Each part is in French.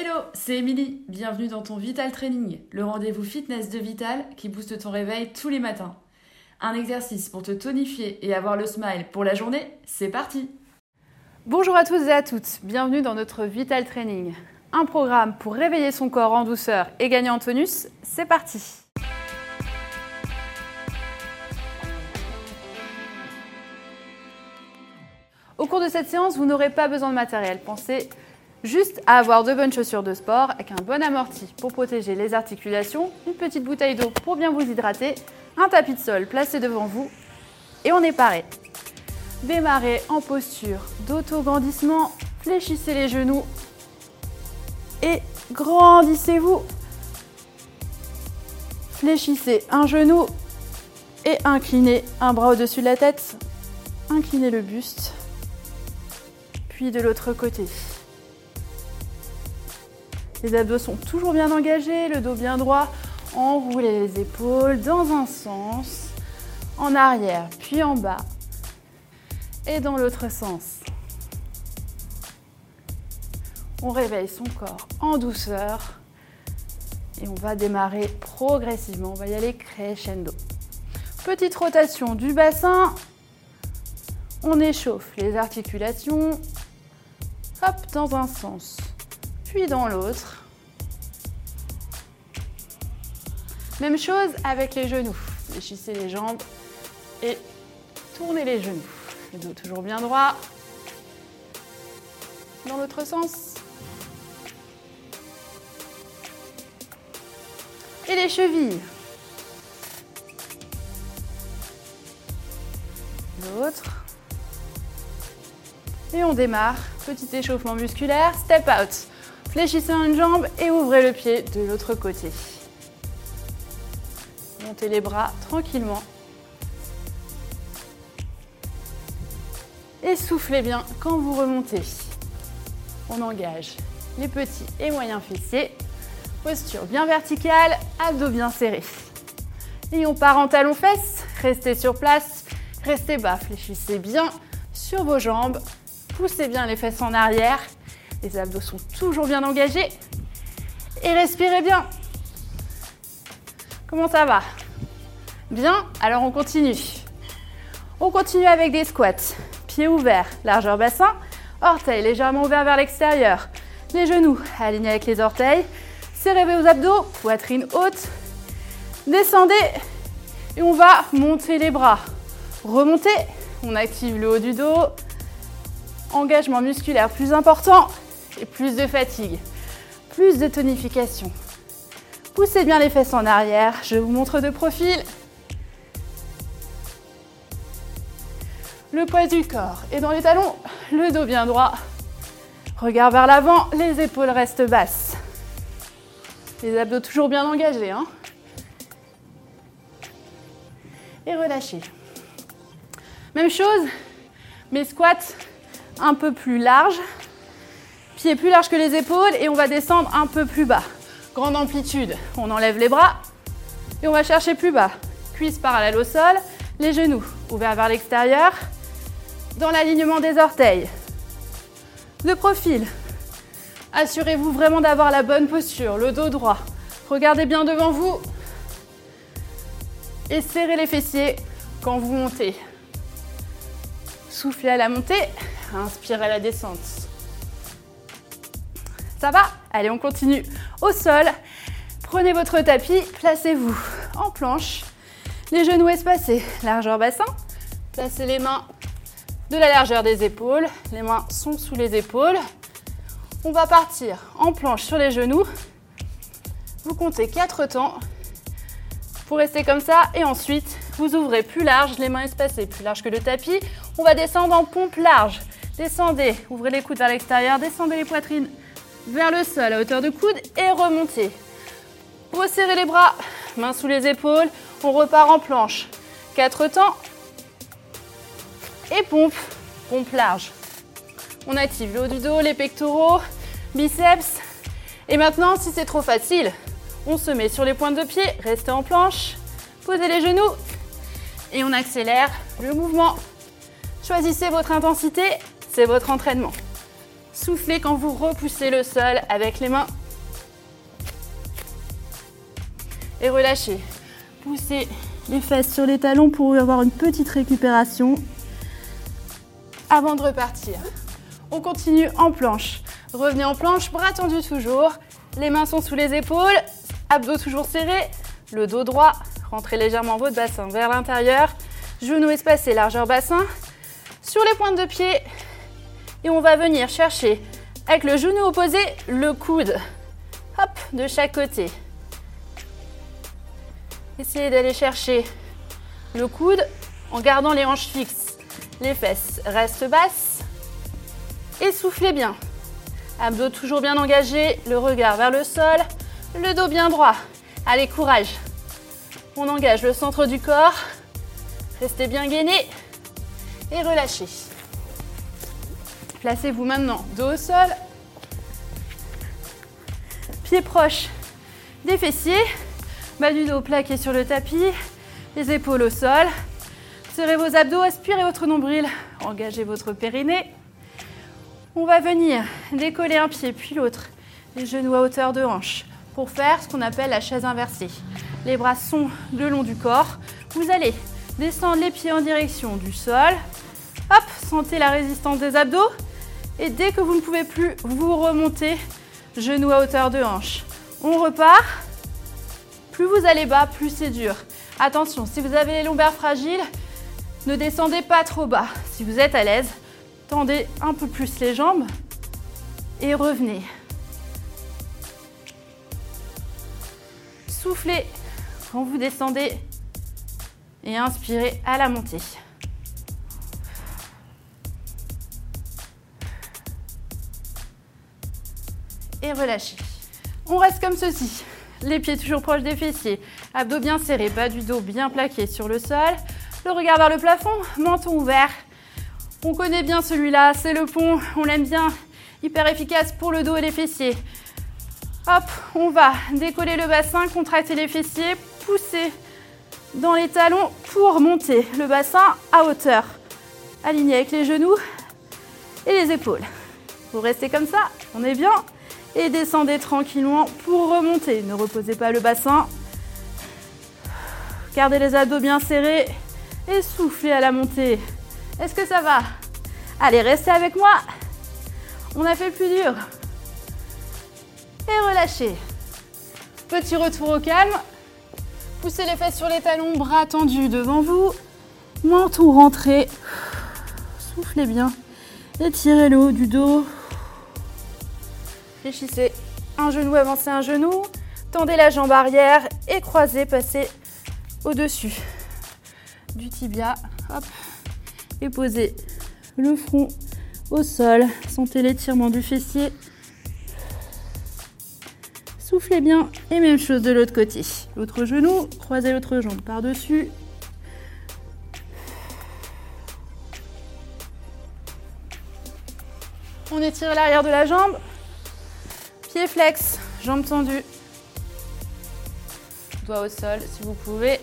Hello, c'est Émilie. Bienvenue dans ton Vital Training, le rendez-vous fitness de Vital qui booste ton réveil tous les matins. Un exercice pour te tonifier et avoir le smile pour la journée, c'est parti Bonjour à tous et à toutes, bienvenue dans notre Vital Training. Un programme pour réveiller son corps en douceur et gagner en tonus, c'est parti Au cours de cette séance, vous n'aurez pas besoin de matériel. Pensez juste à avoir de bonnes chaussures de sport avec un bon amorti pour protéger les articulations, une petite bouteille d'eau pour bien vous hydrater, un tapis de sol placé devant vous et on est paré. Démarrez en posture d'auto-grandissement, fléchissez les genoux et grandissez-vous. Fléchissez un genou et inclinez un bras au-dessus de la tête. Inclinez le buste puis de l'autre côté. Les abdos sont toujours bien engagés, le dos bien droit. Enroulez les épaules dans un sens, en arrière, puis en bas. Et dans l'autre sens. On réveille son corps en douceur. Et on va démarrer progressivement. On va y aller crescendo. Petite rotation du bassin. On échauffe les articulations, Hop, dans un sens, puis dans l'autre. Même chose avec les genoux. Fléchissez les jambes et tournez les genoux. Le dos toujours bien droit. Dans l'autre sens. Et les chevilles. L'autre. Et on démarre. Petit échauffement musculaire. Step out. Fléchissez une jambe et ouvrez le pied de l'autre côté. Montez les bras tranquillement. Et soufflez bien quand vous remontez. On engage les petits et moyens fessiers. Posture bien verticale, abdos bien serrés. Et on part en talons fesses. Restez sur place, restez bas, fléchissez bien sur vos jambes poussez bien les fesses en arrière. Les abdos sont toujours bien engagés. Et respirez bien. Comment ça va? Bien? Alors on continue. On continue avec des squats. Pieds ouverts, largeur bassin. Orteils légèrement ouverts vers l'extérieur. Les genoux alignés avec les orteils. Serrez vos abdos, poitrine haute. Descendez et on va monter les bras. Remontez, on active le haut du dos, engagement musculaire plus important plus de fatigue, plus de tonification. Poussez bien les fesses en arrière, je vous montre de profil. Le poids du corps est dans les talons, le dos bien droit. Regard vers l'avant, les épaules restent basses. Les abdos toujours bien engagés. Hein et relâchez. Même chose, mes squats un peu plus large. Pieds plus large que les épaules et on va descendre un peu plus bas. Grande amplitude. On enlève les bras et on va chercher plus bas. Cuisses parallèles au sol, les genoux ouverts vers l'extérieur, dans l'alignement des orteils. De profil. Assurez-vous vraiment d'avoir la bonne posture, le dos droit. Regardez bien devant vous et serrez les fessiers quand vous montez. Soufflez à la montée Inspirez à la descente. Ça va Allez, on continue. Au sol, prenez votre tapis, placez-vous en planche, les genoux espacés, largeur bassin. Placez les mains de la largeur des épaules. Les mains sont sous les épaules. On va partir en planche sur les genoux. Vous comptez 4 temps pour rester comme ça et ensuite vous ouvrez plus large, les mains espacées, plus large que le tapis. On va descendre en pompe large. Descendez, ouvrez les coudes vers l'extérieur, descendez les poitrines vers le sol à hauteur de coude et remontez. Resserrez les bras, mains sous les épaules, on repart en planche. Quatre temps. Et pompe, pompe large. On active le haut du dos, les pectoraux, biceps. Et maintenant, si c'est trop facile, on se met sur les pointes de pied, restez en planche, posez les genoux et on accélère le mouvement. Choisissez votre intensité, c'est votre entraînement. Soufflez quand vous repoussez le sol avec les mains. Et relâchez. Poussez les fesses sur les talons pour avoir une petite récupération avant de repartir. On continue en planche. Revenez en planche, bras tendus toujours. Les mains sont sous les épaules, abdos toujours serrés, le dos droit. Rentrez légèrement votre bassin vers l'intérieur. Genoux espacés, largeur bassin. Sur les pointes de pied. Et on va venir chercher avec le genou opposé le coude. Hop, de chaque côté. Essayez d'aller chercher le coude en gardant les hanches fixes. Les fesses restent basses. Et soufflez bien. Abdos toujours bien engagés, le regard vers le sol, le dos bien droit. Allez, courage. On engage le centre du corps. Restez bien gainé et relâchez. Placez-vous maintenant dos au sol. Pieds proches des fessiers. Bas du dos plaqué sur le tapis. Les épaules au sol. Serrez vos abdos, aspirez votre nombril. Engagez votre périnée. On va venir décoller un pied puis l'autre. Les genoux à hauteur de hanche pour faire ce qu'on appelle la chaise inversée. Les bras sont le long du corps. Vous allez descendre les pieds en direction du sol. Hop, sentez la résistance des abdos. Et dès que vous ne pouvez plus, vous remontez, genoux à hauteur de hanche. On repart. Plus vous allez bas, plus c'est dur. Attention, si vous avez les lombaires fragiles, ne descendez pas trop bas. Si vous êtes à l'aise, tendez un peu plus les jambes et revenez. Soufflez quand vous descendez et inspirez à la montée. Et relâchez. On reste comme ceci. Les pieds toujours proches des fessiers, abdos bien serrés, bas du dos bien plaqué sur le sol. Le regard vers le plafond, menton ouvert. On connaît bien celui-là, c'est le pont, on l'aime bien. Hyper efficace pour le dos et les fessiers. Hop, on va décoller le bassin, contracter les fessiers, pousser dans les talons pour monter le bassin à hauteur. Aligné avec les genoux et les épaules. Vous restez comme ça, on est bien. Et descendez tranquillement pour remonter. Ne reposez pas le bassin. Gardez les abdos bien serrés et soufflez à la montée. Est-ce que ça va? Allez, restez avec moi. On a fait le plus dur. Et relâchez. Petit retour au calme. Poussez les fesses sur les talons, bras tendus devant vous. Menton rentré. Soufflez bien. Étirez le haut du dos. Réfléchissez. Un genou, avancez un genou. Tendez la jambe arrière et croisez, passez au-dessus du tibia. Hop. Et posez le front au sol. Sentez l'étirement du fessier. Soufflez bien. Et même chose de l'autre côté. L'autre genou, croisez l'autre jambe par-dessus. On étire l'arrière de la jambe. Flex, jambes tendues. Doigt au sol si vous pouvez.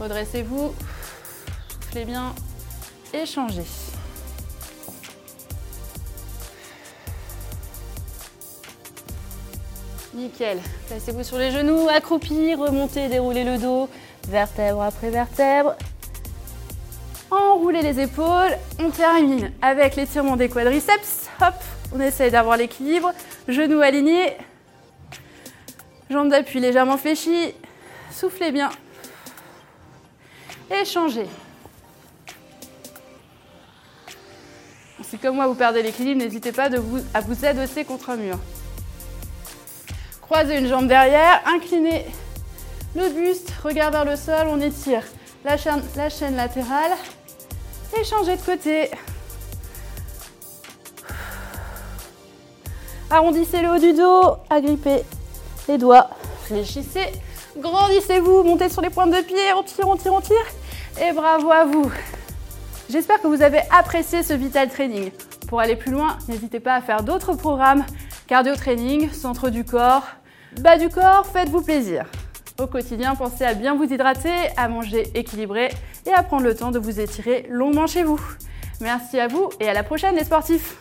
Redressez-vous. Soufflez bien. Et changez. Nickel. Placez-vous sur les genoux, accroupi, remontez, déroulez le dos, vertèbre après vertèbre. Enroulez les épaules. On termine avec l'étirement des quadriceps. Hop, on essaye d'avoir l'équilibre. Genoux alignés. Jambes d'appui légèrement fléchies. Soufflez bien. Et changez. Si comme moi vous perdez l'équilibre, n'hésitez pas à vous adosser contre un mur. Croisez une jambe derrière, inclinez le buste, regard vers le sol, on étire la la chaîne latérale et changez de côté. Arrondissez le haut du dos, agrippez les doigts, fléchissez, grandissez-vous, montez sur les pointes de pied, on tire, on tire, on tire. Et bravo à vous. J'espère que vous avez apprécié ce Vital Training. Pour aller plus loin, n'hésitez pas à faire d'autres programmes cardio training, centre du corps, bas du corps, faites-vous plaisir. Au quotidien, pensez à bien vous hydrater, à manger équilibré et à prendre le temps de vous étirer longuement chez vous. Merci à vous et à la prochaine les sportifs